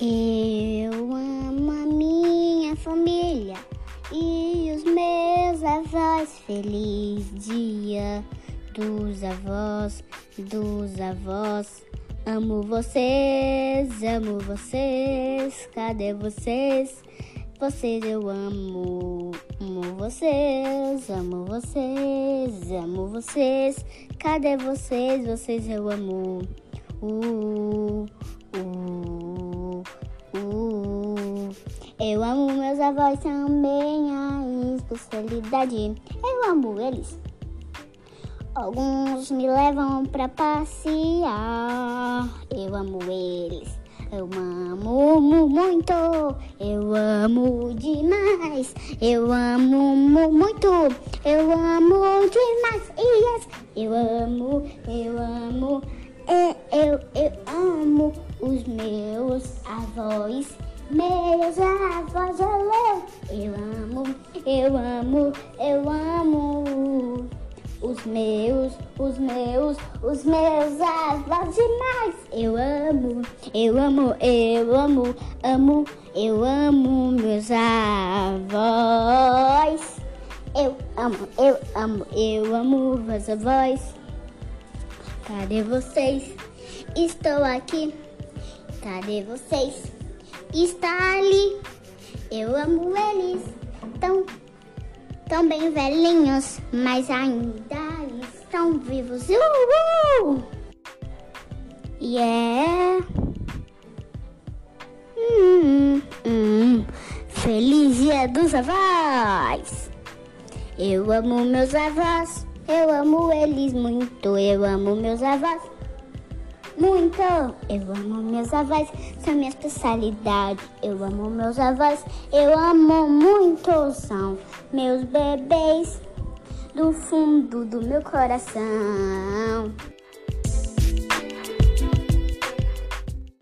Eu amo a minha família e os meus avós. Feliz dia dos avós, dos avós. Amo vocês, amo vocês. Cadê vocês? Vocês eu amo, amo vocês, amo vocês, amo vocês. Cadê vocês? Vocês eu amo. Uh, meus avós também, a especialidade. Eu amo eles. Alguns me levam pra passear. Eu amo eles. Eu amo muito, eu amo demais, eu amo muito, eu amo demais, yes. eu amo, eu amo, eu, eu, eu amo os meus avós, meus avós, eu amo, eu amo, eu amo os meus, os meus, os meus avós demais. Eu amo, eu amo, eu amo, amo, eu amo meus avós. Eu amo, eu amo, eu amo meus avós. Cadê vocês? Estou aqui. Cadê vocês? Está ali. Eu amo eles. Tão tão bem velhinhos, mas ainda estão vivos. Uhul! Yeah! Hum, hum. Feliz dia dos avós! Eu amo meus avós, eu amo eles muito, eu amo meus avós muito. Eu amo meus avós, são minha especialidade. Eu amo meus avós, eu amo muito. São meus bebês do fundo do meu coração.